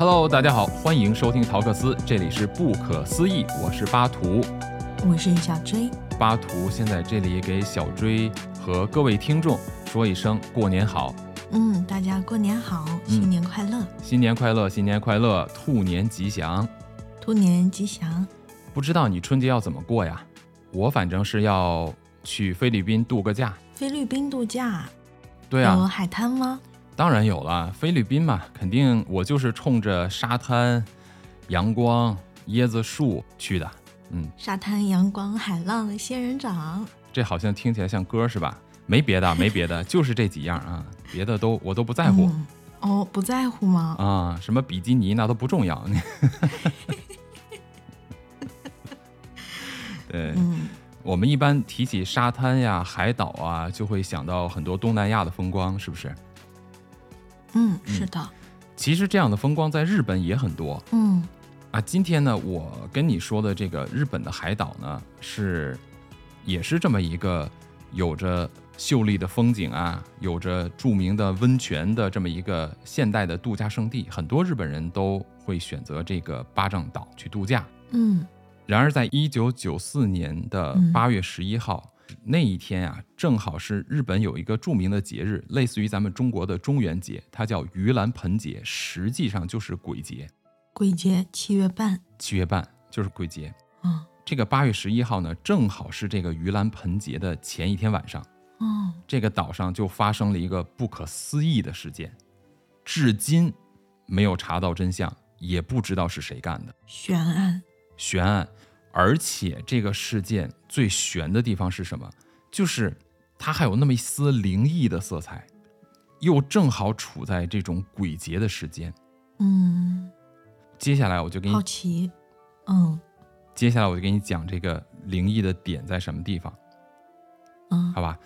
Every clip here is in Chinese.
Hello，大家好，欢迎收听陶克斯，这里是不可思议，我是巴图。我是小追，巴图先在这里给小追和各位听众说一声过年好，嗯，大家过年好，新年快乐，新年快乐，新年快乐，兔年吉祥。兔年吉祥。不知道你春节要怎么过呀？我反正是要去菲律宾度个假。菲律宾度假，对啊有啊，海滩吗？当然有了，菲律宾嘛，肯定我就是冲着沙滩、阳光、椰子树去的。嗯，沙滩、阳光、海浪、仙人掌。这好像听起来像歌是吧？没别的，没别的，就是这几样啊，别的都我都不在乎、嗯哦，不在乎吗？啊，什么比基尼那都不重要。对，嗯我们一般提起沙滩呀、海岛啊，就会想到很多东南亚的风光，是不是？嗯，是的，其实这样的风光在日本也很多。嗯。啊。今天呢，我跟你说的这个日本的海岛呢，是也是这么一个有着秀丽的风景啊，有着著名的温泉的这么一个现代的度假胜地，很多日本人都会选择这个巴掌岛去度假。嗯。然而，在一九九四年的嗯。八月十一号、那一天啊，正好是日本有一个著名的节日，类似于咱们中国的中元节，它叫盂兰盆节，实际上就是鬼节，鬼节七月半。七月半就是鬼节。嗯这个八月十一号呢，正好是这个盂兰盆节的前一天晚上，哦，这个岛上就发生了一个不可思议的事件，至今没有查到真相，也不知道是谁干的。悬案。悬案，而且这个事件最悬的地方是什么？就是它还有那么一丝灵异的色彩，又正好处在这种鬼节的时间。嗯，接下来我就给你好，奇。嗯接下来我就给你讲这个灵异的点在什么地方，嗯好吧？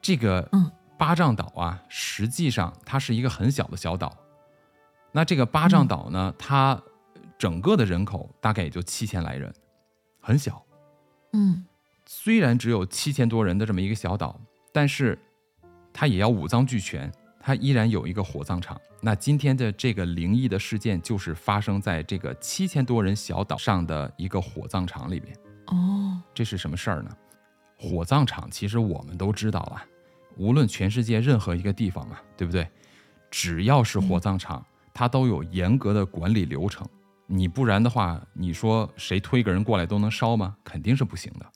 这个嗯巴掌岛啊，实际上它是一个很小的小岛。那这个巴掌岛呢，它整个的人口大概也就七千来人，很小。嗯虽然只有七千多人的这么一个小岛，但是它也要五脏俱全，它依然有一个火葬场。那今天的这个灵异的事件，就是发生在这个七千多人小岛上的一个火葬场里边。哦，这是什么事儿呢？火葬场其实我们都知道啊，无论全世界任何一个地方啊，对不对？只要是火葬场，它都有严格的管理流程。你不然的话，你说谁推个人过来都能烧吗？肯定是不行的。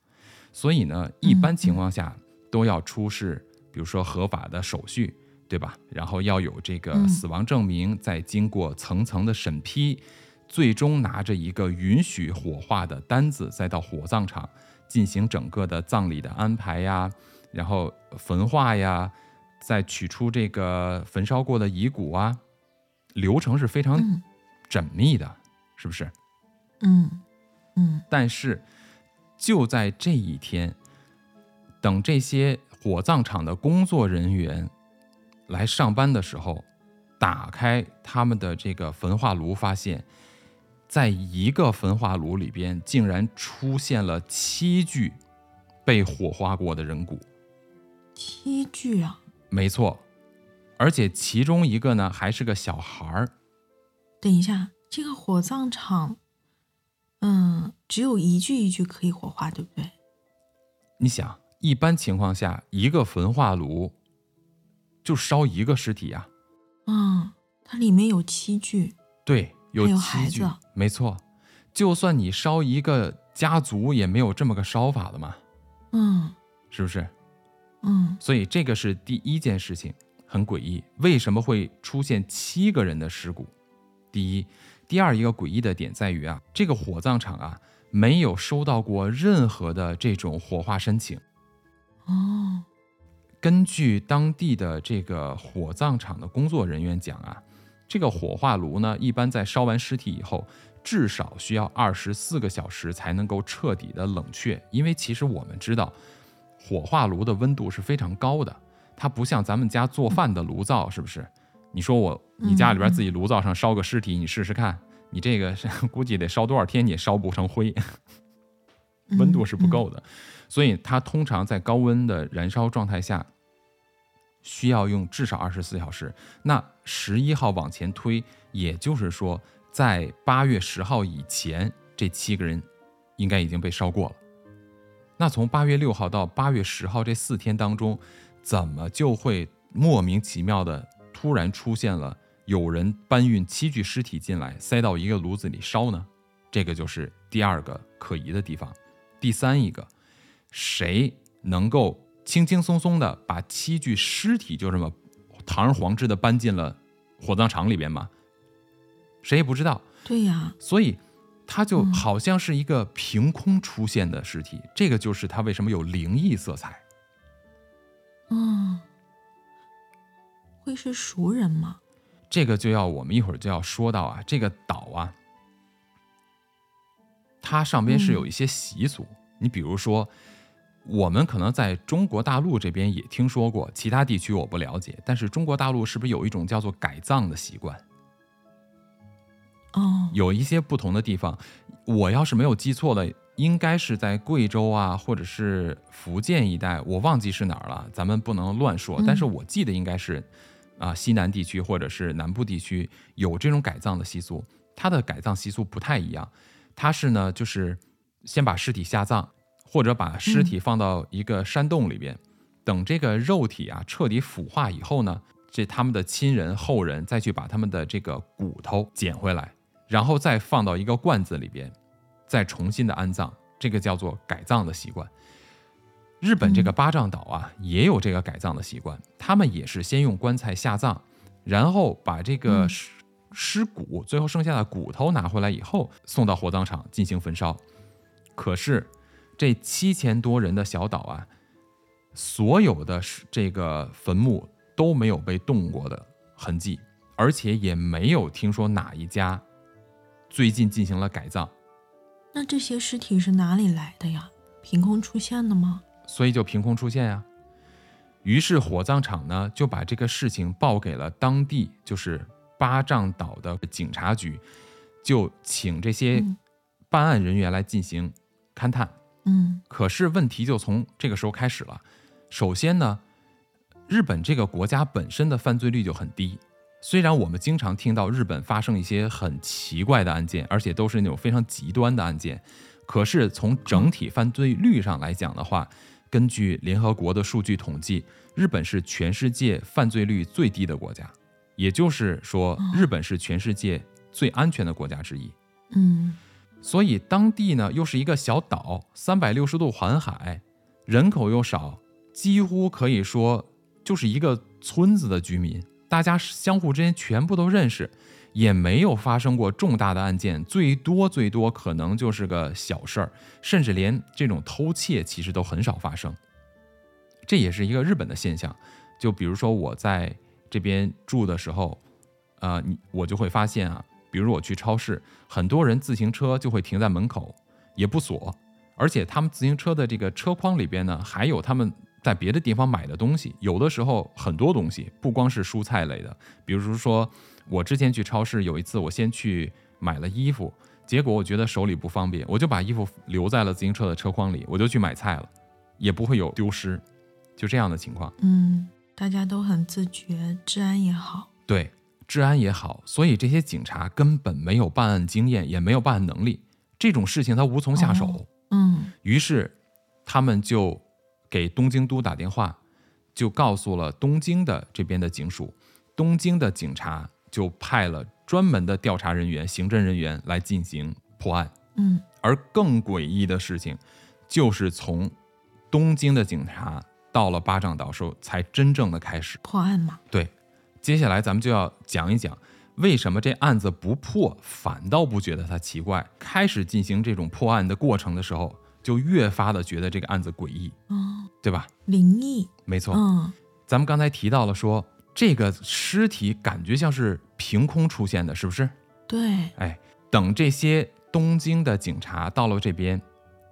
所以呢，一般情况下都要出示，比如说合法的手续，对吧？然后要有这个嗯死亡证明，再经过层层的审批，最终拿着一个允许火化的单子，再到火葬场进行整个的葬礼的安排呀，然后焚化呀，再取出这个焚烧过的遗骨啊，流程是非常嗯缜密的，是不是？嗯嗯但是就在这一天，等这些火葬场的工作人员来上班的时候，打开他们的这个焚化炉，发现，在一个焚化炉里边竟然出现了七具被火化过的人骨。七具啊。没错，而且其中一个呢还是个小孩儿。等一下，这个火葬场，嗯，只有一具一具可以火化，对不对？你想，一般情况下，一个焚化炉就烧一个尸体呀、嗯，它里面有七具。对，有七具孩子，没错。就算你烧一个家族，也没有这么个烧法的嘛，嗯是不是？嗯所以这个是第一件事情，很诡异。为什么会出现七个人的尸骨？第一，第二一个诡异的点在于啊，这个火葬场啊没有收到过任何的这种火化申请。哦根据当地的这个火葬场的工作人员讲啊，这个火化炉呢，一般在烧完尸体以后，至少需要二十四个小时才能够彻底的冷却。因为其实我们知道，火化炉的温度是非常高的，它不像咱们家做饭的炉灶，是不是？你说我你家里边自己炉灶上烧个尸体，你试试看，你这个是 估计得烧多少天你也烧不成灰。温度是不够的，所以它通常在高温的燃烧状态下，需要用至少二十四小时。那十一号往前推，也就是说，在八月十号以前，这七个人应该已经被烧过了。那从八月六号到八月十号这四天当中，怎么就会莫名其妙的突然出现了有人搬运七具尸体进来，塞到一个炉子里烧呢？这个就是第二个可疑的地方。第三一个，谁能够轻轻松松的把七具尸体就这么堂而皇之的搬进了火葬场里边吗？谁也不知道。对呀，所以。它就好像是一个凭空出现的尸体，这个就是它为什么有灵异色彩。嗯，会是熟人吗？这个就要我们一会儿就要说到啊，这个岛啊，它上边是有一些习俗。你比如说，我们可能在中国大陆这边也听说过，其他地区我不了解。但是中国大陆是不是有一种叫做改葬的习惯？哦，有一些不同的地方，我要是没有记错的，应该是在贵州啊，或者是福建一带，我忘记是哪儿了，咱们不能乱说。但是我记得应该是，啊，西南地区或者是南部地区有这种改葬的习俗。它的改葬习俗不太一样，它是呢，就是先把尸体下葬，或者把尸体放到一个山洞里边，等这个肉体啊彻底腐化以后呢，这他们的亲人后人再去把他们的这个骨头捡回来。然后再放到一个罐子里边，再重新的安葬，这个叫做改葬的习惯。日本这个八丈岛啊，也有这个改葬的习惯，他们也是先用棺材下葬，然后把这个尸尸骨，最后剩下的骨头拿回来以后，送到火葬场进行焚烧。可是这七千多人的小岛啊，所有的这个坟墓都没有被动过的痕迹，而且也没有听说哪一家。最近进行了改造，那这些尸体是哪里来的呀？凭空出现的吗？所以就凭空出现呀。于是火葬场呢就把这个事情报给了当地，就是巴丈岛的警察局，就请这些办案人员来进行勘探。嗯，可是问题就从这个时候开始了。首先呢，日本这个国家本身的犯罪率就很低。虽然我们经常听到日本发生一些很奇怪的案件，而且都是那种非常极端的案件，可是从整体犯罪率上来讲的话，根据联合国的数据统计，日本是全世界犯罪率最低的国家，也就是说，日本是全世界最安全的国家之一。嗯，所以当地呢又是一个小岛，三百六十度环海，人口又少，几乎可以说就是一个村子的居民。大家相互之间全部都认识，也没有发生过重大的案件，最多最多可能就是个小事儿，甚至连这种偷窃其实都很少发生。这也是一个日本的现象。就比如说我在这边住的时候，呃，你我就会发现啊，比如我去超市，很多人自行车就会停在门口，也不锁，而且他们自行车的这个车筐里边呢，还有他们。在别的地方买的东西，有的时候很多东西不光是蔬菜类的，比如说我之前去超市有一次，我先去买了衣服，结果我觉得手里不方便，我就把衣服留在了自行车的车筐里，我就去买菜了，也不会有丢失，就这样的情况。嗯，大家都很自觉，治安也好。对，治安也好，所以这些警察根本没有办案经验，也没有办案能力，这种事情他无从下手。嗯，于是他们就。给东京都打电话，就告诉了东京的这边的警署，东京的警察就派了专门的调查人员、刑侦人员来进行破案。嗯，而更诡异的事情，就是从东京的警察到了巴掌岛时候，才真正的开始破案嘛？对，接下来咱们就要讲一讲，为什么这案子不破，反倒不觉得它奇怪。开始进行这种破案的过程的时候。就越发的觉得这个案子诡异，哦，对吧？灵异，没错。嗯，咱们刚才提到了说，这个尸体感觉像是凭空出现的，是不是？对。哎，等这些东京的警察到了这边，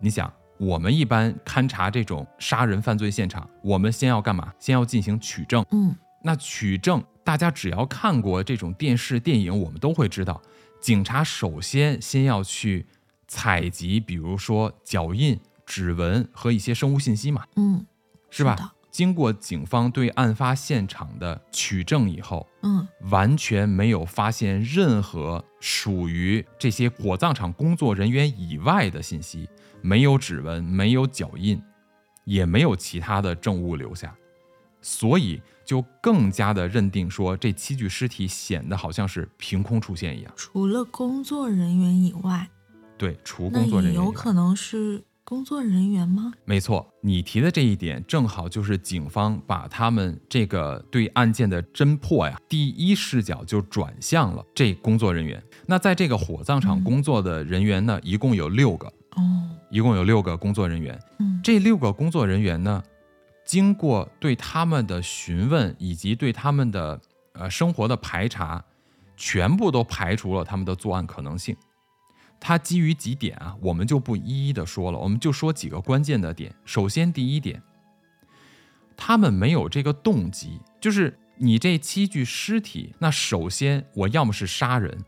你想，我们一般勘察这种杀人犯罪现场，我们先要干嘛？先要进行取证。嗯，那取证，大家只要看过这种电视电影，我们都会知道，警察首先先要去。采集，比如说脚印、指纹和一些生物信息嘛，嗯，是吧？经过警方对案发现场的取证以后，嗯完全没有发现任何属于这些火葬场工作人员以外的信息，没有指纹，没有脚印，也没有其他的证物留下，所以就更加的认定说这七具尸体显得好像是凭空出现一样。除了工作人员以外，对，除工作人员有可能是工作人员吗？没错，你提的这一点正好就是警方把他们这个对案件的侦破呀，第一视角就转向了这工作人员。那在这个火葬场嗯工作的人员呢，一共有六个，哦，一共有六个工作人员。嗯这六个工作人员呢，经过对他们的询问以及对他们的呃生活的排查，全部都排除了他们的作案可能性。他基于几点啊，我们就不一一的说了，我们就说几个关键的点。首先，第一点，他们没有这个动机，就是你这七具尸体，那首先我要么是杀人，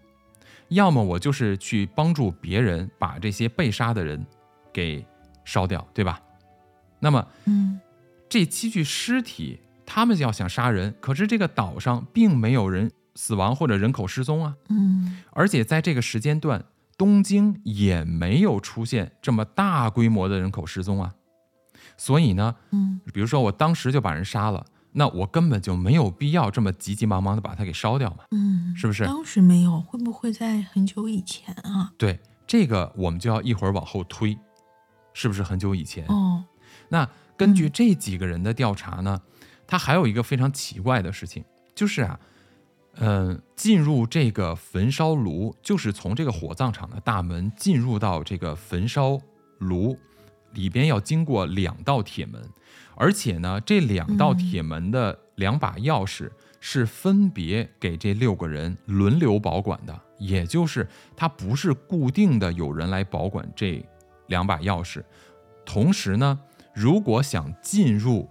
要么我就是去帮助别人把这些被杀的人给烧掉，对吧？那么嗯这七具尸体，他们要想杀人，可是这个岛上并没有人死亡或者人口失踪啊，嗯而且在这个时间段，东京也没有出现这么大规模的人口失踪啊，所以呢，嗯比如说我当时就把人杀了，那我根本就没有必要这么急急忙忙的把它给烧掉嘛，嗯，是不是？当时没有，会不会在很久以前啊？对，这个我们就要一会儿往后推，是不是很久以前？哦，那根据这几个人的调查呢，他还有一个非常奇怪的事情，就是啊，嗯、进入这个焚烧炉，就是从这个火葬场的大门进入到这个焚烧炉里边，要经过两道铁门，而且呢，这两道铁门的两把钥匙是分别给这六个人轮流保管的，也就是它不是固定的有人来保管这两把钥匙。同时呢，如果想进入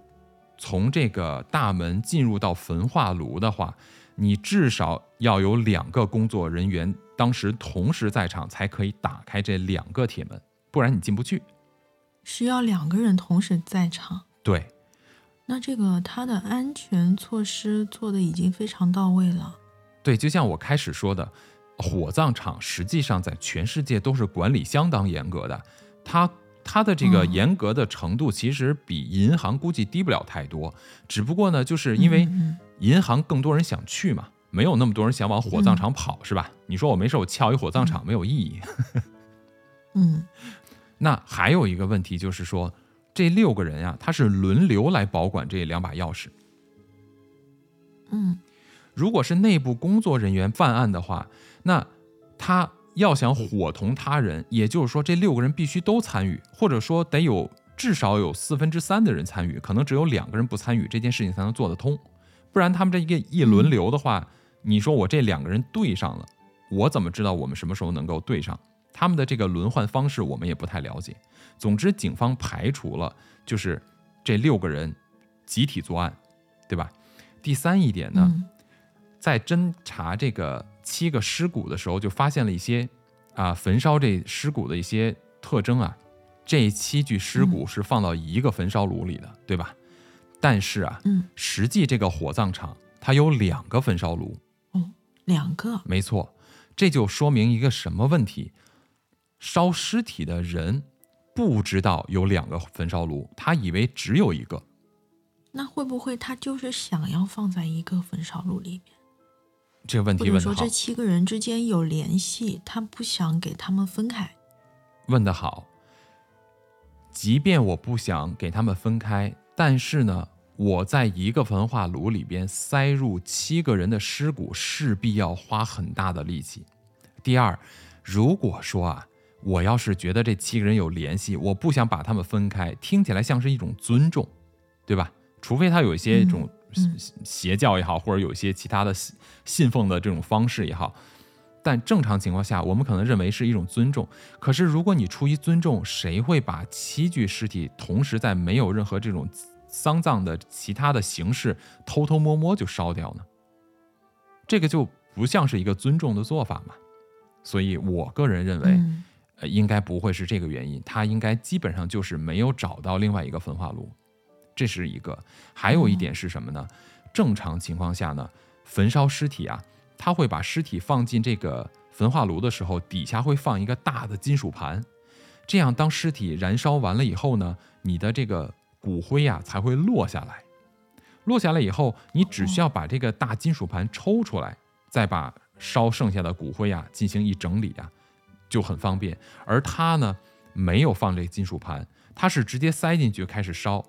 从这个大门进入到焚化炉的话，你至少要有两个工作人员当时同时在场，才可以打开这两个铁门，不然你进不去。是要两个人同时在场。对，那这个它的安全措施做的已经非常到位了。对，就像我开始说的，火葬场实际上在全世界都是管理相当严格的，它它的这个嗯严格的程度其实比银行估计低不了太多，只不过呢，就是因为嗯银行更多人想去嘛，没有那么多人想往火葬场跑，是吧？你说我没事，我撬一火葬场没有意义。嗯 那还有一个问题就是说，这六个人呀、他是轮流来保管这两把钥匙。嗯如果是内部工作人员犯案的话，那他要想伙同他人，也就是说这六个人必须都参与，或者说得有至少有四分之三的人参与，可能只有两个人不参与，这件事情才能做得通。不然他们这一个一轮流的话，你说我这两个人对上了，我怎么知道我们什么时候能够对上？他们的这个轮换方式我们也不太了解。总之，警方排除了就是这六个人集体作案，对吧？第三一点呢，嗯在侦查这个七个尸骨的时候，就发现了一些啊焚烧这尸骨的一些特征啊。这七具尸骨是放到一个焚烧炉里的，对吧？但是啊，嗯实际这个火葬场它有两个焚烧炉，哦，两个。没错，这就说明一个什么问题？烧尸体的人不知道有两个焚烧炉，他以为只有一个。那会不会他就是想要放在一个焚烧炉里面，这个问题问得好者说这，七个人之间有联系，他不想给他们分开？问得好。即便我不想给他们分开，但是呢，我在一个焚化炉里边塞入七个人的尸骨，势必要花很大的力气。第二，如果说啊，我要是觉得这七个人有联系，我不想把他们分开，听起来像是一种尊重，对吧？除非他有一些这种嗯邪邪教也好，或者有一些其他的信信奉的这种方式也好，但正常情况下，我们可能认为是一种尊重。可是，如果你出于尊重，谁会把七具尸体同时在没有任何这种丧葬的其他的形式偷偷摸摸就烧掉呢？这个就不像是一个尊重的做法嘛。所以我个人认为，嗯呃，应该不会是这个原因，他应该基本上就是没有找到另外一个焚化炉。这是一个。还有一点是什么呢？正常情况下呢，焚烧尸体啊，他会把尸体放进这个焚化炉的时候，底下会放一个大的金属盘，这样当尸体燃烧完了以后呢，你的这个骨灰呀才会落下来。落下来以后，你只需要把这个大金属盘抽出来，再把烧剩下的骨灰呀进行一整理啊，就很方便。而他呢，没有放这个金属盘，他是直接塞进去开始烧。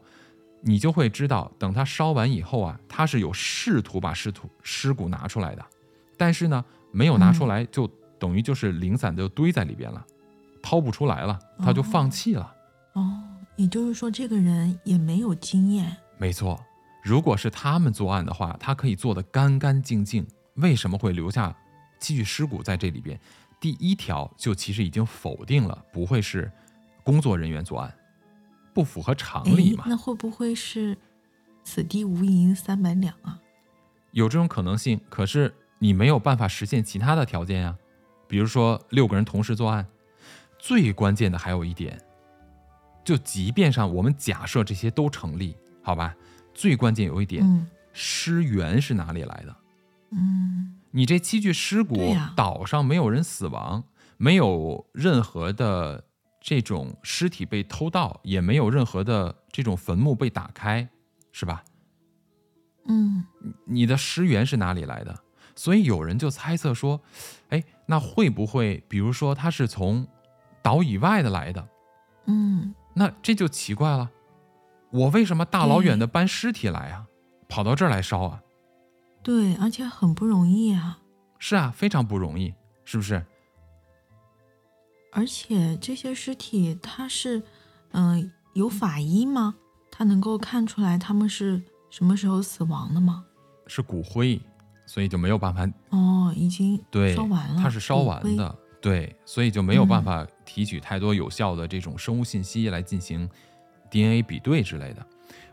你就会知道，等他烧完以后啊，他是有试图把尸土尸骨拿出来的，但是呢，没有拿出来，就等于就是零散的堆在里边了，掏不出来了，他就放弃了。哦，也就是说，这个人也没有经验。没错。如果是他们作案的话，他可以做得干干净净。为什么会留下七具尸骨在这里边？第一条就其实已经否定了，不会是工作人员作案，不符合常理嘛？那会不会是此地无银三百两啊？有这种可能性，可是你没有办法实现其他的条件呀，比如说六个人同时作案。最关键的还有一点，就即便上我们假设这些都成立，好吧？最关键有一点，尸源是哪里来的？嗯，你这七具尸骨，岛上没有人死亡，没有任何的这种尸体被偷盗，也没有任何的这种坟墓被打开，是吧？嗯，你的尸源是哪里来的？所以有人就猜测说，哎，那会不会，比如说他是从岛以外的来的？嗯，那这就奇怪了。我为什么大老远的搬尸体来啊？跑到这儿来烧啊？对，而且很不容易啊。是啊，非常不容易，是不是？而且这些尸体，它是，嗯，有法医吗？他能够看出来他们是什么时候死亡的吗？是骨灰，所以就没有办法。哦，已经对烧完了。它是烧完的，对，所以就没有办法提取太多有效的这种生物信息来进行。DNA 比对之类的，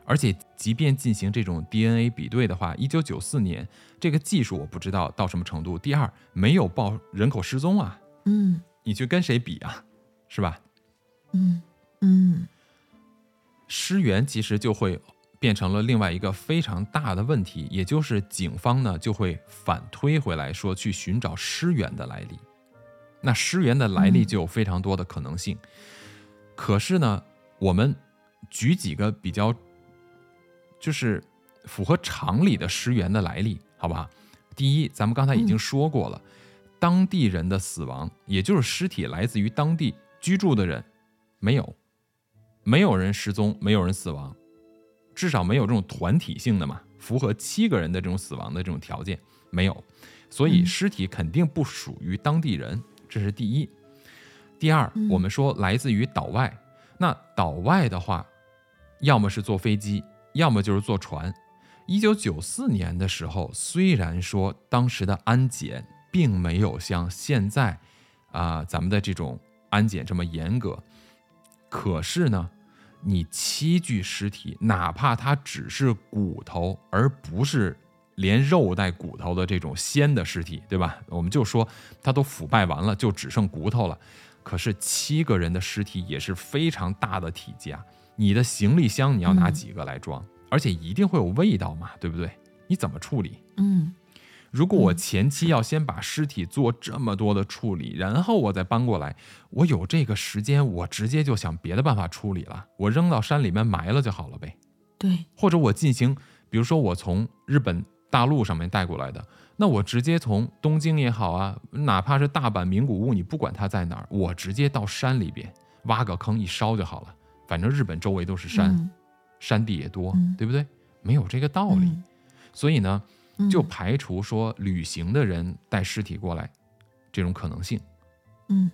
而且即便进行这种 DNA 比对的话，一九九四年这个技术我不知道到什么程度。第二，没有报人口失踪啊，嗯，你去跟谁比啊，是吧？嗯嗯，尸源其实就会变成了另外一个非常大的问题，也就是警方呢就会反推回来说去寻找尸源的来历。那尸源的来历就有非常多的可能性，可是呢，我们。举几个比较，就是符合常理的尸源的来历，好不好？第一，咱们刚才已经说过了，当地人的死亡，也就是尸体来自于当地居住的人，没有，没有人失踪，没有人死亡，至少没有这种团体性的嘛，符合七个人的这种死亡的这种条件没有，所以尸体肯定不属于当地人，这是第一。第二，我们说来自于岛外，那岛外的话。要么是坐飞机，要么就是坐船。一九九四年的时候，虽然说当时的安检并没有像现在，啊，咱们的这种安检这么严格，可是呢，你七具尸体，哪怕它只是骨头，而不是连肉带骨头的这种鲜的尸体，对吧？我们就说它都腐败完了，就只剩骨头了。可是七个人的尸体也是非常大的体积啊。你的行李箱你要拿几个来装？而且一定会有味道嘛，对不对？你怎么处理？嗯，如果我前期要先把尸体做这么多的处理，然后我再搬过来，我有这个时间，我直接就想别的办法处理了，我扔到山里面埋了就好了呗。对，或者我进行，比如说我从日本大陆上面带过来的，那我直接从东京也好啊，哪怕是大阪名古屋，你不管它在哪儿，我直接到山里边挖个坑一烧就好了。反正日本周围都是山，山地也多，对不对？没有这个道理，所以呢，就排除说旅行的人带尸体过来这种可能性。嗯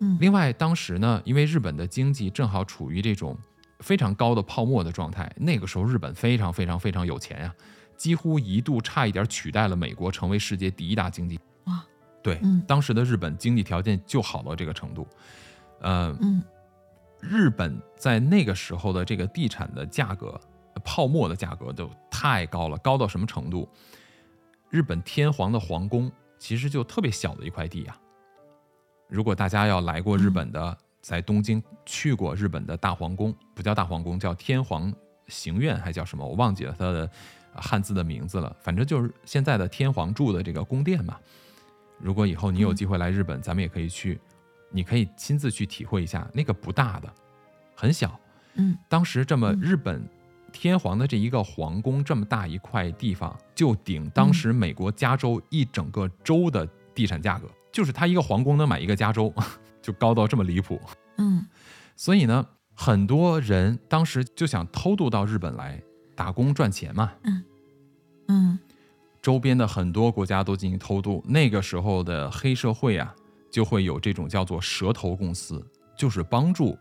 嗯。另外，当时呢，因为日本的经济正好处于这种非常高的泡沫的状态，那个时候日本非常非常非常有钱呀，几乎一度差一点取代了美国，成为世界第一大经济。哇！对，当时的日本经济条件就好到这个程度。呃嗯。日本在那个时候的这个地产的价格，泡沫的价格都太高了，高到什么程度？日本天皇的皇宫其实就特别小的一块地呀。如果大家要来过日本的，在东京去过日本的大皇宫，不叫大皇宫，叫天皇行院还叫什么，我忘记了它的汉字的名字了。反正就是现在的天皇住的这个宫殿嘛。如果以后你有机会来日本，咱们也可以去，你可以亲自去体会一下。那个不大的，很小。嗯，当时这么日本天皇的这一个皇宫这么大一块地方，就顶当时美国加州一整个州的地产价格，就是他一个皇宫能买一个加州，就高到这么离谱。嗯，所以呢，很多人当时就想偷渡到日本来打工赚钱嘛。嗯嗯周边的很多国家都进行偷渡，那个时候的黑社会啊，就会有这种叫做蛇头公司，就是帮助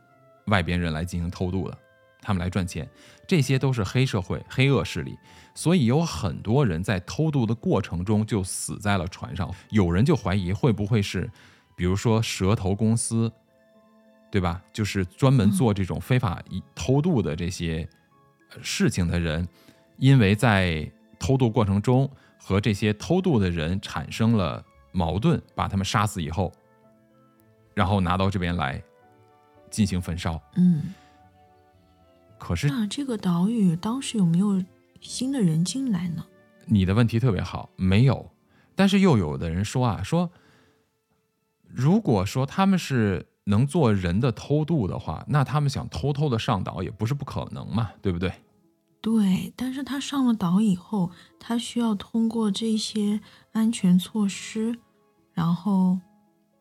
外边人来进行偷渡的，他们来赚钱，这些都是黑社会、黑恶势力，所以有很多人在偷渡的过程中就死在了船上。有人就怀疑会不会是，比如说蛇头公司，对吧？就是专门做这种非法偷渡的这些事情的人，因为在偷渡过程中。和这些偷渡的人产生了矛盾，把他们杀死以后，然后拿到这边来进行焚烧。嗯，可是那这个岛屿当时有没有新的人进来呢？你的问题特别好，没有。但是又有的人说啊，说如果说他们是能做人的偷渡的话，那他们想偷偷的上岛也不是不可能嘛，对不对？对，但是他上了岛以后，他需要通过这些安全措施，然后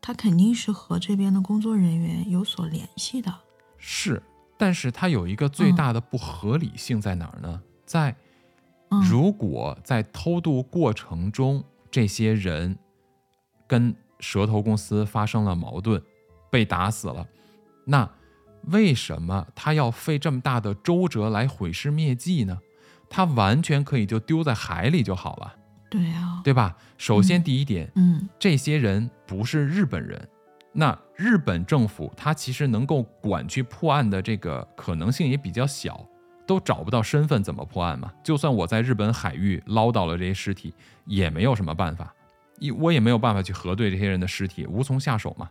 他肯定是和这边的工作人员有所联系的。是，但是他有一个最大的不合理性在哪儿呢？在如果在偷渡过程中，这些人跟蛇头公司发生了矛盾，被打死了，那。为什么他要费这么大的周折来毁尸灭迹呢？他完全可以就丢在海里就好了。对啊，对吧？首先第一点，嗯，这些人不是日本人，那日本政府他其实能够管去破案的这个可能性也比较小，都找不到身份怎么破案嘛？就算我在日本海域捞到了这些尸体，也没有什么办法，一我也没有办法去核对这些人的尸体，无从下手嘛，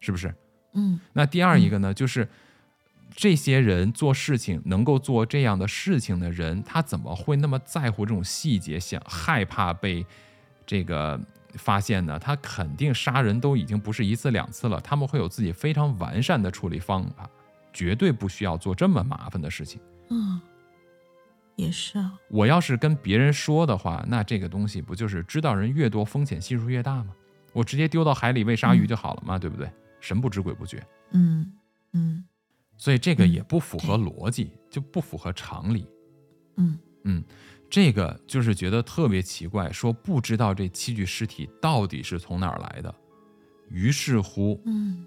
是不是？嗯，那第二一个呢，就是这些人做事情能够做这样的事情的人，他怎么会那么在乎这种细节，想害怕被这个发现呢？他肯定杀人都已经不是一次两次了，他们会有自己非常完善的处理方法，绝对不需要做这么麻烦的事情。嗯，也是啊。我要是跟别人说的话，那这个东西不就是知道人越多，风险系数越大吗？我直接丢到海里喂鲨鱼就好了嘛，对不对？神不知鬼不觉，嗯嗯，所以这个也不符合逻辑，就不符合常理。嗯嗯，这个就是觉得特别奇怪，说不知道这七具尸体到底是从哪儿来的。于是乎，嗯，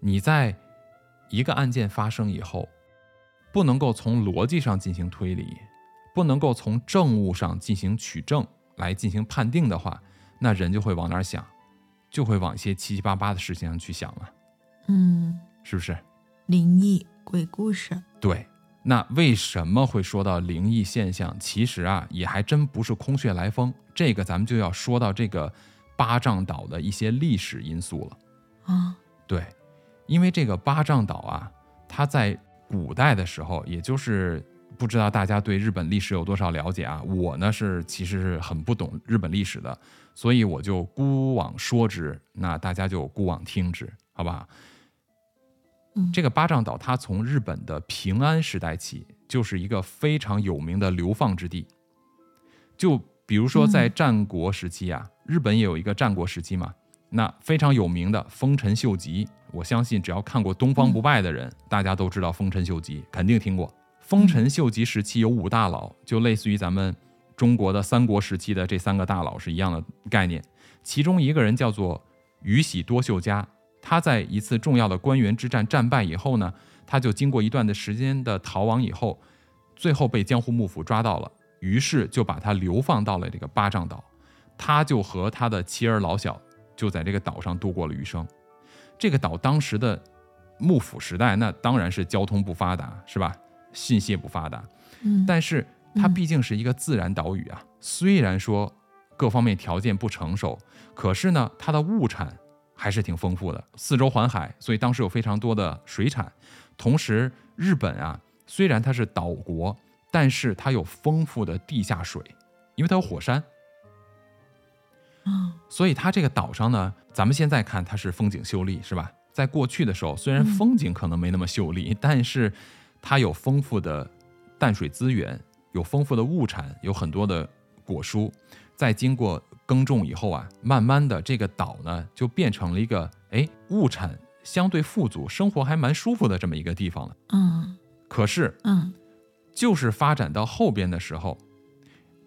你在一个案件发生以后，不能够从逻辑上进行推理，不能够从证物上进行取证来进行判定的话，那人就会往哪儿想？就会往一些七七八八的事情上去想了，嗯，是不是？灵异鬼故事，对。那为什么会说到灵异现象？其实啊，也还真不是空穴来风。这个咱们就要说到这个巴丈岛的一些历史因素了。啊，对，因为这个巴丈岛啊，它在古代的时候，也就是不知道大家对日本历史有多少了解啊？我呢是其实是很不懂日本历史的。所以我就孤往说之，那大家就孤往听之，好吧？嗯，这个八丈岛它从日本的平安时代起就是一个非常有名的流放之地。就比如说在战国时期啊，日本也有一个战国时期嘛，那非常有名的丰臣秀吉，我相信只要看过《东方不败》的人，大家都知道丰臣秀吉，肯定听过。丰臣秀吉时期有五大佬，就类似于咱们。中国的三国时期的这三个大佬是一样的概念，其中一个人叫做宇喜多秀家，他在一次重要的官员之战战败以后呢，他就经过一段的时间的逃亡以后，最后被江户幕府抓到了，于是就把他流放到了这个八丈岛，他就和他的妻儿老小就在这个岛上度过了余生。这个岛当时的幕府时代，那当然是交通不发达，是吧？信息也不发达，嗯，但是。它毕竟是一个自然岛屿啊，虽然说各方面条件不成熟，可是呢，它的物产还是挺丰富的。四周环海，所以当时有非常多的水产。同时，日本啊，虽然它是岛国，但是它有丰富的地下水，因为它有火山，嗯所以它这个岛上呢，咱们现在看它是风景秀丽，是吧？在过去的时候，虽然嗯风景可能没那么秀丽，但是它有丰富的淡水资源，有丰富的物产，有很多的果蔬。在经过耕种以后啊，慢慢的这个岛呢就变成了一个哎物产相对富足、生活还蛮舒服的这么一个地方了。嗯可是嗯就是发展到后边的时候，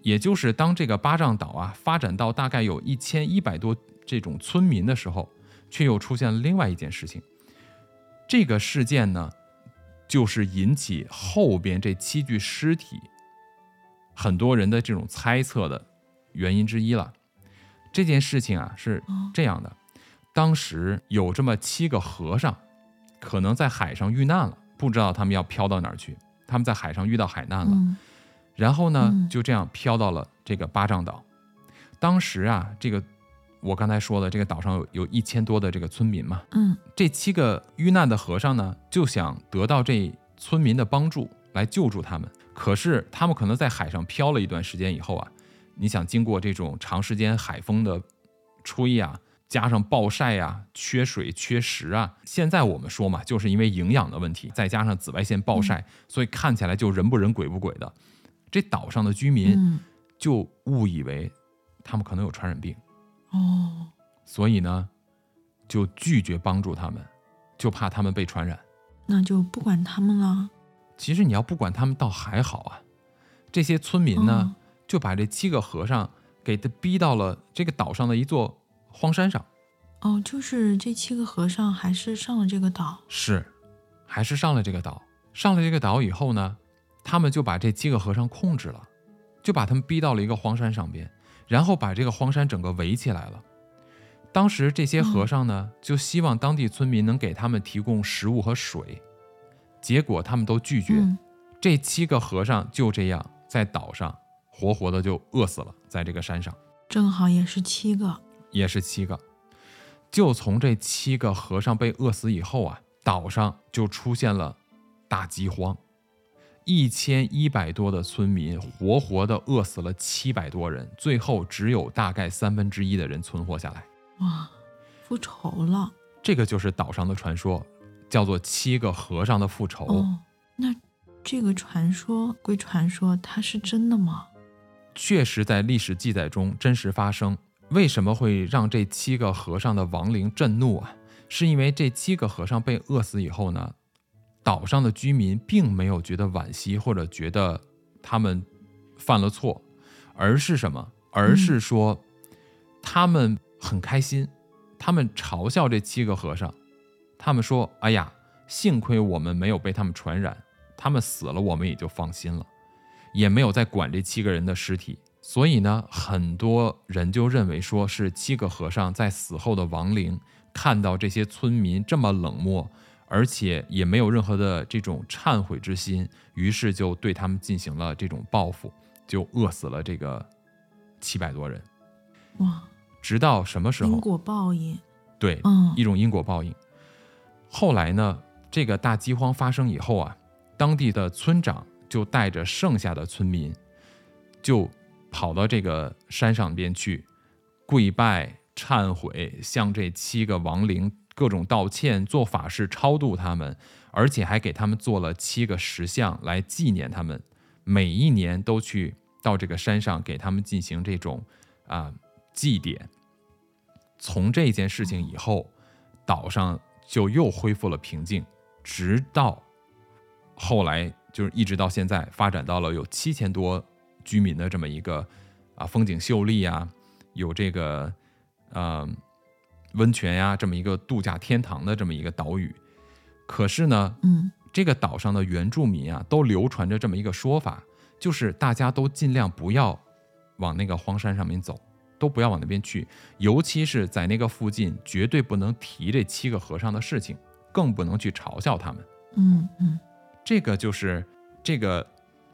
也就是当这个巴掌岛啊发展到大概有一千一百多这种村民的时候，却又出现了另外一件事情。这个事件呢，就是引起后边这七具尸体很多人的这种猜测的原因之一了。这件事情啊是哦这样的，当时有这么七个和尚，可能在海上遇难了，不知道他们要飘到哪儿去。他们在海上遇到海难了，嗯然后呢嗯，就这样飘到了这个巴掌岛。当时啊，这个我刚才说的，这个岛上有有一千多的这个村民嘛，嗯这七个遇难的和尚呢，就想得到这村民的帮助来救助他们。可是他们可能在海上漂了一段时间以后啊，你想经过这种长时间海风的吹啊、加上暴晒啊、缺水、缺食啊，现在我们说嘛，就是因为营养的问题，再加上紫外线暴晒，所以看起来就人不人鬼不鬼的。这岛上的居民嗯就误以为他们可能有传染病，哦所以呢，就拒绝帮助他们，就怕他们被传染。那就不管他们了。其实你要不管他们倒还好啊，这些村民呢，哦就把这七个和尚给他逼到了这个岛上的一座荒山上，哦，就是这七个和尚还是上了这个岛。是，还是上了这个岛。上了这个岛以后呢，他们就把这七个和尚控制了，就把他们逼到了一个荒山上边，然后把这个荒山整个围起来了。当时这些和尚呢，就希望当地村民能给他们提供食物和水，结果他们都拒绝。嗯这七个和尚就这样在岛上活活的就饿死了，在这个山上正好也是七个。也是七个。就从这七个和尚被饿死以后啊，岛上就出现了大饥荒，一千一百多的村民活活的饿死了七百多人，最后只有大概三分之一的人存活下来。哇，复仇了。这个就是岛上的传说，叫做七个和尚的复仇。哦，那这个传说归传说，它是真的吗？确实在历史记载中真实发生。为什么会让这七个和尚的亡灵震怒啊？是因为这七个和尚被饿死以后呢，岛上的居民并没有觉得惋惜或者觉得他们犯了错，而是什么？而是说他们很开心，他们嘲笑这七个和尚，他们说：“哎呀，幸亏我们没有被他们传染，他们死了我们也就放心了。”也没有再管这七个人的尸体，所以呢，很多人就认为说是七个和尚在死后的亡灵看到这些村民这么冷漠，而且也没有任何的这种忏悔之心，于是就对他们进行了这种报复，就饿死了这个七百多人。哇，直到什么时候？因果报应。对，嗯一种因果报应。后来呢，这个大饥荒发生以后啊，当地的村长就带着剩下的村民，就跑到这个山上边去跪拜、忏悔，向这七个亡灵各种道歉，做法事超度他们，而且还给他们做了七个石像来纪念他们。每一年都去到这个山上给他们进行这种啊、祭奠。从这件事情以后，岛上就又恢复了平静，直到后来就是一直到现在，发展到了有七千多居民的这么一个啊风景秀丽啊，有这个呃温泉呀、这么一个度假天堂的这么一个岛屿。可是呢，嗯这个岛上的原住民啊，都流传着这么一个说法，就是大家都尽量不要往那个荒山上面走，都不要往那边去，尤其是在那个附近，绝对不能提这七个和尚的事情，更不能去嘲笑他们。嗯嗯。这个就是这个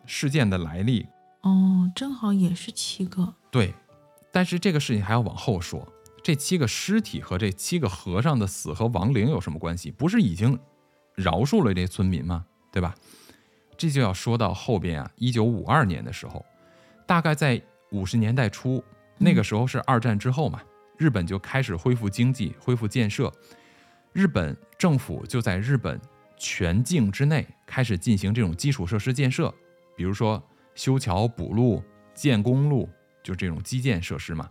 事件的来历。哦，正好也是七个。对，但是这个事情还要往后说。这七个尸体和这七个和尚的死和亡灵有什么关系？不是已经饶恕了这村民吗？对吧？这就要说到后边啊，一九五二年的时候，大概在五十年代初，那个时候是二战之后嘛，日本就开始恢复经济、恢复建设，日本政府就在日本全境之内开始进行这种基础设施建设，比如说修桥补路、建公路，就这种基建设施嘛。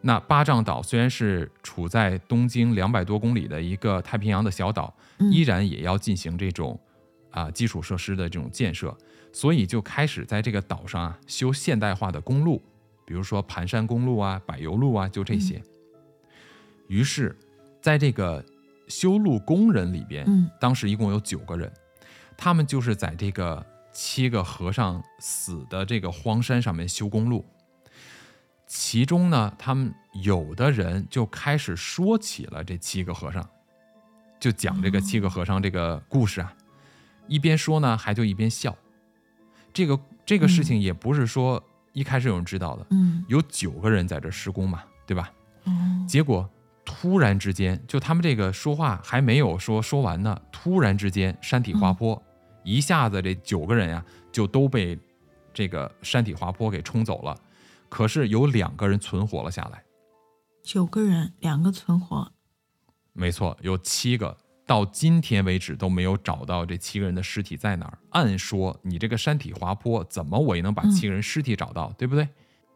那八丈岛虽然是处在东京两百多公里的一个太平洋的小岛，依然也要进行这种。啊，基础设施的这种建设，所以就开始在这个岛上啊修现代化的公路，比如说盘山公路啊、柏油路啊，就这些。于是，在这个修路工人里边，当时一共有九个人，他们就是在这个七个和尚死的这个荒山上面修公路。其中呢，他们有的人就开始说起了这七个和尚，就讲这个七个和尚这个故事啊。一边说呢，还就一边笑。这个这个事情也不是说一开始有人知道的，嗯，有九个人在这施工嘛，对吧？嗯，结果突然之间，就他们这个说话还没有说说完呢，突然之间山体滑坡，一下子这九个人呀就都被这个山体滑坡给冲走了。可是有两个人存活了下来，九个人两个存活，没错，有七个。到今天为止都没有找到这七个人的尸体在哪儿。按说你这个山体滑坡，怎么我也能把七个人尸体找到，对不对？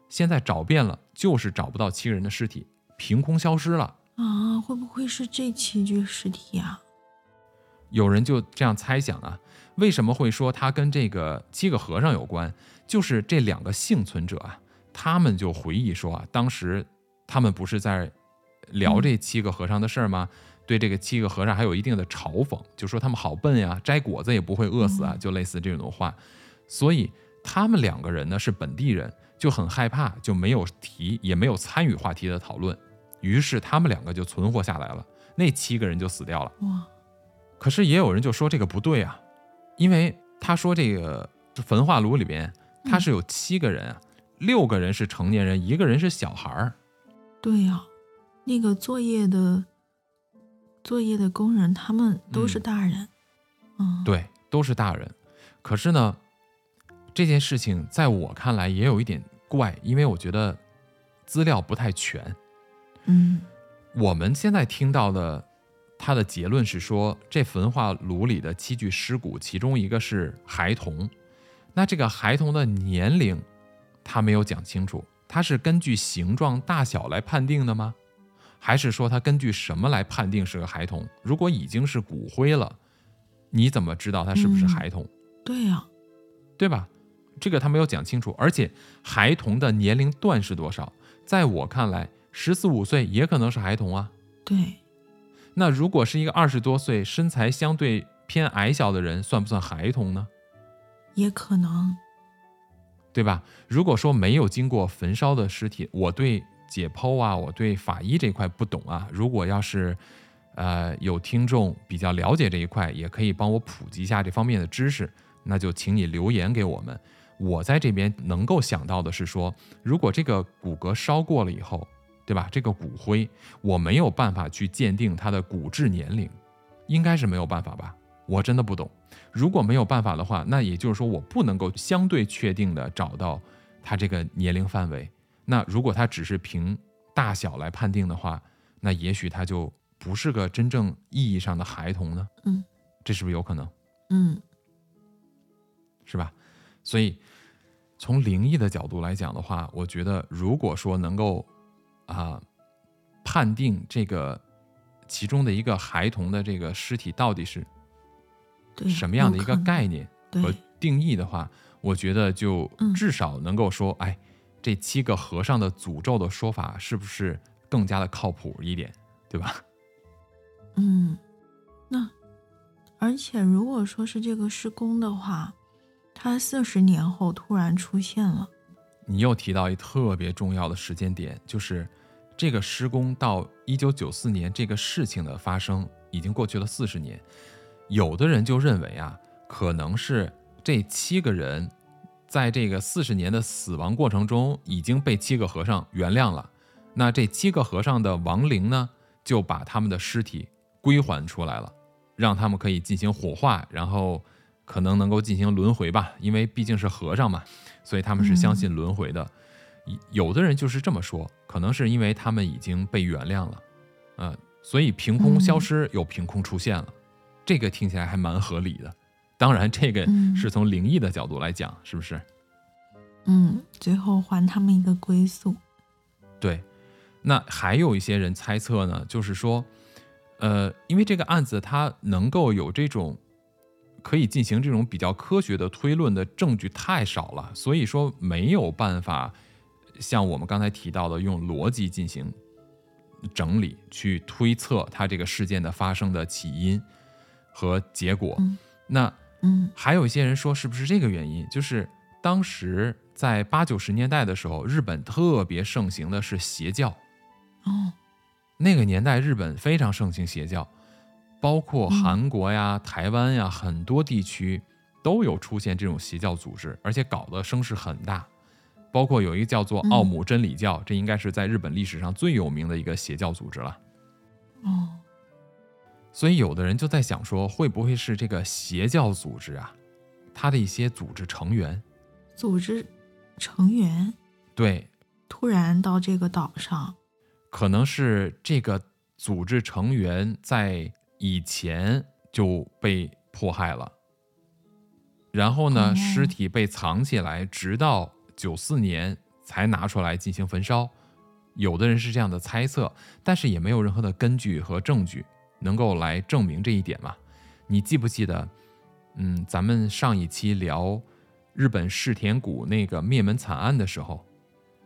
现在找遍了，就是找不到七个人的尸体，凭空消失了啊！会不会是这七具尸体呀？有人就这样猜想啊。为什么会说他跟这个七个和尚有关？就是这两个幸存者啊，他们就回忆说啊，当时他们不是在聊这七个和尚的事儿吗？对这个七个和尚还有一定的嘲讽，就说他们好笨呀，摘果子也不会饿死啊，就类似这种话。所以他们两个人呢是本地人，就很害怕，就没有提，也没有参与话题的讨论。于是他们两个就存活下来了，那七个人就死掉了。哇！可是也有人就说这个不对啊，因为他说这个焚化炉里边他是有七个人啊，六个人是成年人，一个人是小孩儿。对呀，那个作业的。作业的工人，他们都是大人，嗯，对，都是大人。可是呢，这件事情在我看来也有一点怪，因为我觉得资料不太全。嗯，我们现在听到的他的结论是说，这焚化炉里的七具尸骨，其中一个是孩童。那这个孩童的年龄，他没有讲清楚，他是根据形状大小来判定的吗？还是说他根据什么来判定是个孩童？如果已经是骨灰了，你怎么知道他是不是孩童？对呀，对吧？这个他没有讲清楚。而且孩童的年龄段是多少？在我看来，十四五岁也可能是孩童啊。对。那如果是一个二十多岁、身材相对偏矮小的人，算不算孩童呢？也可能，对吧？如果说没有经过焚烧的尸体，我对。解剖啊，我对法医这块不懂啊。如果要是，呃，有听众比较了解这一块，也可以帮我普及一下这方面的知识，那就请你留言给我们。我在这边能够想到的是说，如果这个骨骼烧过了以后，对吧？这个骨灰我没有办法去鉴定它的骨质年龄，应该是没有办法吧？我真的不懂。如果没有办法的话，那也就是说我不能够相对确定的找到他这个年龄范围。那如果他只是凭大小来判定的话，那也许他就不是个真正意义上的孩童呢。嗯，这是不是有可能？嗯，是吧？所以从灵异的角度来讲的话，我觉得如果说能够啊判定这个其中的一个孩童的这个尸体到底是什么样的一个概念和定义的话，我觉得就至少能够说，哎。这七个和尚的诅咒的说法是不是更加的靠谱一点，对吧？嗯，那而且如果说是这个施工的话，他四十年后突然出现了，你又提到一特别重要的时间点，就是这个施工到一九九四年这个事情的发生已经过去了四十年，有的人就认为啊，可能是这七个人。在这个四十年的死亡过程中，已经被七个和尚原谅了。那这七个和尚的亡灵呢，就把他们的尸体归还出来了，让他们可以进行火化，然后，可能能够进行轮回吧，因为毕竟是和尚嘛，所以他们是相信轮回的。有的人就是这么说，可能是因为他们已经被原谅了，呃，所以凭空消失又凭空出现了，这个听起来还蛮合理的。当然，这个是从灵异的角度来讲，是不是？嗯，最后还他们一个归宿。对，那还有一些人猜测呢，就是说，呃，因为这个案子它能够有这种可以进行这种比较科学的推论的证据太少了，所以说没有办法像我们刚才提到的用逻辑进行整理去推测它这个事件的发生的起因和结果。那嗯，还有一些人说，是不是这个原因？就是当时。在八九十年代的时候，日本特别盛行的是邪教。哦，那个年代日本非常盛行邪教，包括韩国呀、台湾呀，很多地区都有出现这种邪教组织，而且搞得声势很大。包括有一个叫做奥姆真理教，这应该是在日本历史上最有名的一个邪教组织了。哦，所以有的人就在想说，会不会是这个邪教组织啊？他的一些组织成员，组织。成员对，突然到这个岛上，可能是这个组织成员在以前就被迫害了，然后呢，尸体被藏起来，直到九四年才拿出来进行焚烧。有的人是这样的猜测，但是也没有任何的根据和证据能够来证明这一点嘛？你记不记得？嗯，咱们上一期聊。日本世田谷那个灭门惨案的时候，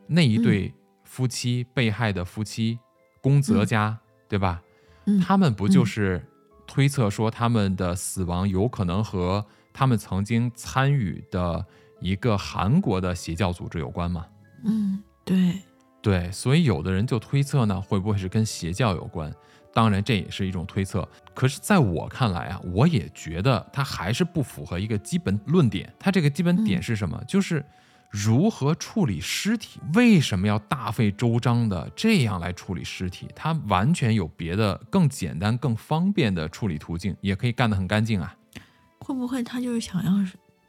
那一对夫妻被害的夫妻宫泽家，对吧？他们不就是推测说他们的死亡有可能和他们曾经参与的一个韩国的邪教组织有关吗？嗯，对，对，所以有的人就推测呢，会不会是跟邪教有关？当然，这也是一种推测。可是，在我看来啊，我也觉得它还是不符合一个基本论点。它这个基本点是什么？就是如何处理尸体？为什么要大费周章的这样来处理尸体？它完全有别的更简单、更方便的处理途径，也可以干得很干净啊。会不会他就是想要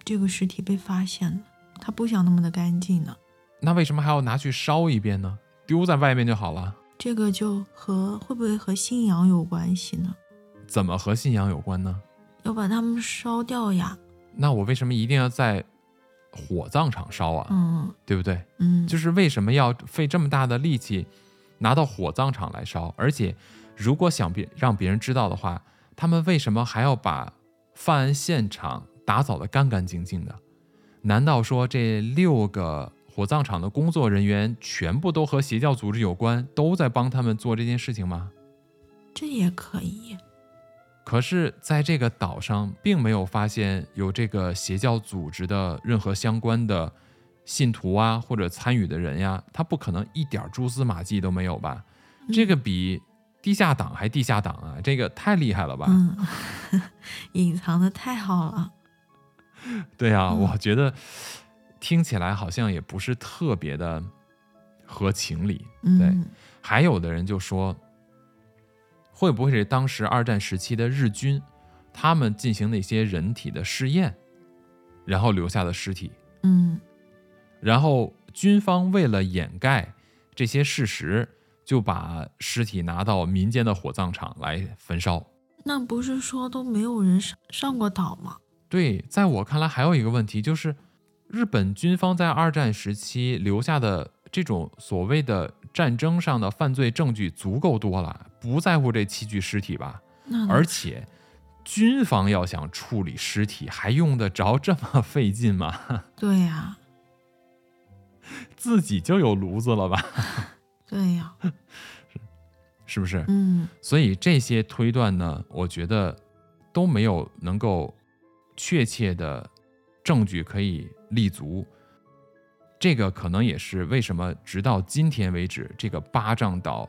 这个尸体被发现呢？他不想那么的干净呢？那为什么还要拿去烧一遍呢？丢在外面就好了。这个就和会不会和信仰有关系呢？怎么和信仰有关呢？要把它们烧掉呀。那我为什么一定要在火葬场烧啊？嗯，对不对？嗯，就是为什么要费这么大的力气拿到火葬场来烧？而且，如果想别让别人知道的话，他们为什么还要把犯案现场打扫得干干净净的？难道说这六个？火葬场的工作人员全部都和邪教组织有关，都在帮他们做这件事情吗？这也可以。可是，在这个岛上，并没有发现有这个邪教组织的任何相关的信徒啊，或者参与的人呀，他不可能一点蛛丝马迹都没有吧？这个比地下党还地下党啊！这个太厉害了吧？嗯，隐藏的太好了。对呀，我觉得。听起来好像也不是特别的合情理，对。还有的人就说，会不会是当时二战时期的日军，他们进行那些人体的试验，然后留下的尸体？嗯。然后军方为了掩盖这些事实，就把尸体拿到民间的火葬场来焚烧。那不是说都没有人上上过岛吗？对，在我看来还有一个问题就是。日本军方在二战时期留下的这种所谓的战争上的犯罪证据足够多了，不在乎这七具尸体吧？而且，军方要想处理尸体，还用得着这么费劲吗？对呀，自己就有炉子了吧？对呀，是不是？嗯。所以这些推断呢，我觉得都没有能够确切的证据可以。立足，这个可能也是为什么直到今天为止，这个八丈岛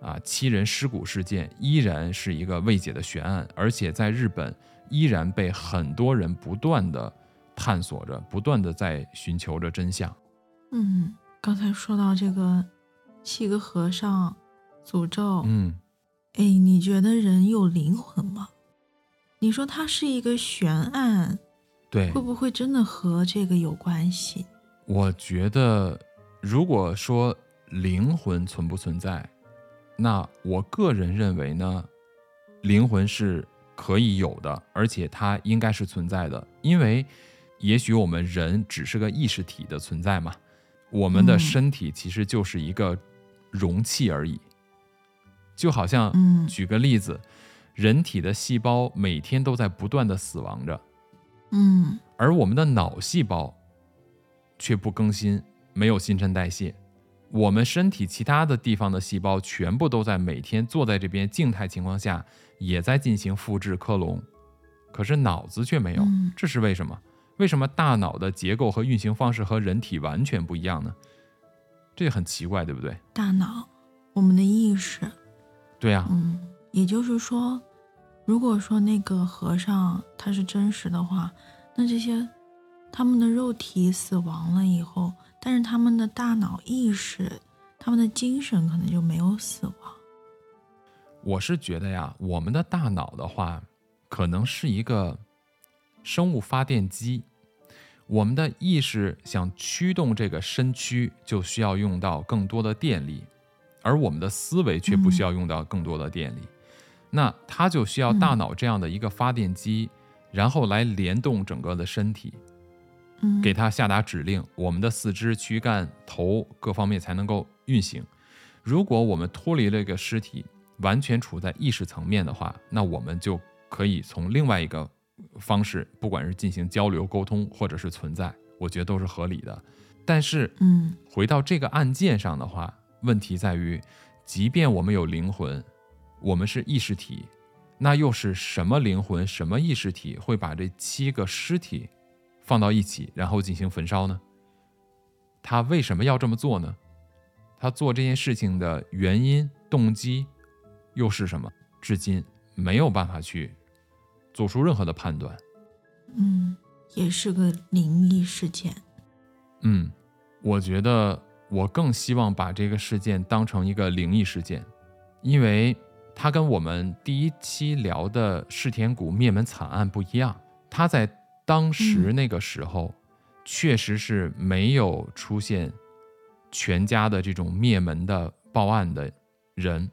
啊七人尸骨事件依然是一个未解的悬案，而且在日本依然被很多人不断的探索着，不断的在寻求着真相。嗯，刚才说到这个七个和尚诅咒，嗯，哎，你觉得人有灵魂吗？你说它是一个悬案。对。会，不会真的和这个有关系？我觉得如果说灵魂存不存在，那我个人认为呢，灵魂是可以有的，而且它应该是存在的，因为也许我们人只是个意识体的存在嘛，我们的嗯。身体其实就是一个容器而已，就好像嗯。举个例子，人体的细胞每天都在不断的死亡着，嗯而我们的脑细胞却不更新，没有新陈代谢。我们身体其他的地方的细胞全部都在每天坐在这边静态情况下，也在进行复制克隆，可是脑子却没有，嗯这是为什么？为什么大脑的结构和运行方式和人体完全不一样呢？这很奇怪，对不对？大脑，我们的意识，对呀、嗯，也就是说，如果说那个和尚他是真实的话，那这些他们的肉体死亡了以后，但是他们的大脑意识、他们的精神可能就没有死亡。我是觉得呀，我们的大脑的话，可能是一个生物发电机。我们的意识想驱动这个身躯，就需要用到更多的电力，而我们的思维却不需要用到更多的电力。那它就需要大脑这样的一个发电机，然后来联动整个的身体，嗯，给它下达指令，我们的四肢、躯干、头各方面才能够运行。如果我们脱离了一个尸体，完全处在意识层面的话，那我们就可以从另外一个方式，不管是进行交流沟通，或者是存在，我觉得都是合理的。但是嗯回到这个案件上的话，问题在于，即便我们有灵魂，我们是意识体，那又是什么灵魂、什么意识体会把这七个尸体放到一起，然后进行焚烧呢？他为什么要这么做呢？他做这件事情的原因、动机又是什么？至今没有办法去做出任何的判断。嗯，也是个灵异事件。嗯，我觉得我更希望把这个事件当成一个灵异事件，因为它跟我们第一期聊的世田谷灭门惨案不一样。它在当时嗯那个时候，确实是没有出现全家的这种灭门的报案的人，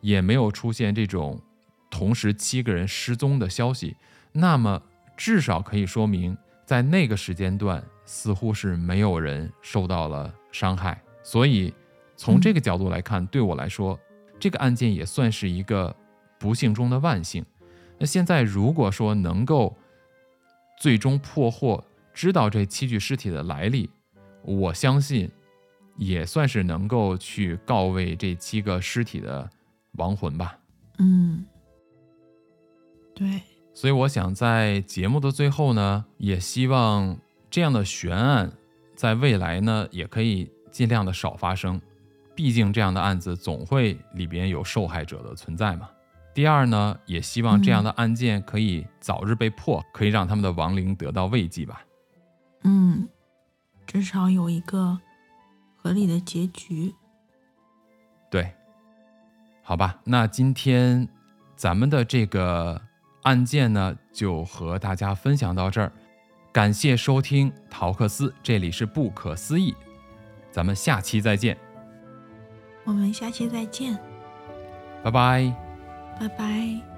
也没有出现这种同时七个人失踪的消息。那么至少可以说明，在那个时间段，似乎是没有人受到了伤害。所以，从这个角度来看，对我来说，这个案件也算是一个不幸中的万幸。那现在如果说能够最终破获，知道这七具尸体的来历，我相信也算是能够去告慰这七个尸体的亡魂吧。嗯，对，所以我想在节目的最后呢，也希望这样的悬案在未来呢，也可以尽量的少发生。毕竟这样的案子总会里边有受害者的存在嘛。第二呢，也希望这样的案件可以早日被破，可以让他们的亡灵得到慰藉吧。嗯，至少有一个合理的结局。对，好吧，那今天咱们的这个案件呢，就和大家分享到这儿。感谢收听陶克斯，这里是不可思议，咱们下期再见，我们下期再见，拜拜。拜拜。